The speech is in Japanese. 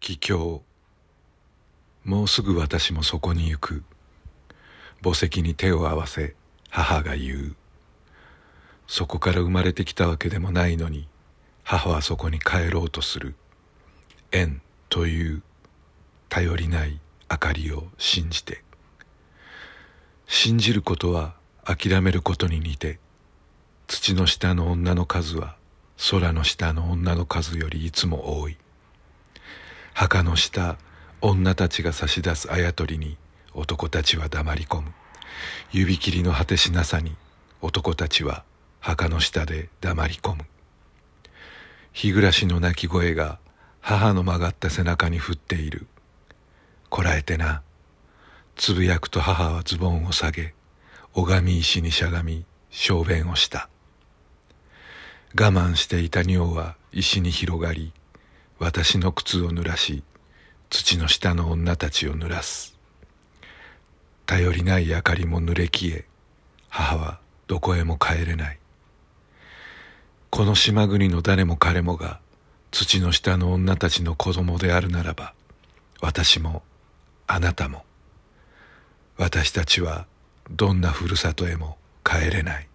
帰郷。もうすぐ私もそこに行く。墓石に手を合わせ母が言う。そこから生まれてきたわけでもないのに母はそこに帰ろうとする。縁という頼りない明かりを信じて。信じることは諦めることに似て土の下の女の数は空の下の女の数よりいつも多い。墓の下女たちが差し出すあやとりに男たちは黙り込む。指切りの果てしなさに男たちは墓の下で黙り込む。日暮らしの泣き声が母の曲がった背中に降っている。こらえてな。つぶやくと母はズボンを下げ拝み石にしゃがみ小便をした。我慢していた尿は石に広がり私の靴を濡らし土の下の女たちを濡らす。頼りない明かりも濡れ消え母はどこへも帰れない。この島国の誰も彼もが土の下の女たちの子供であるならば私もあなたも。私たちはどんなふるさとへも帰れない。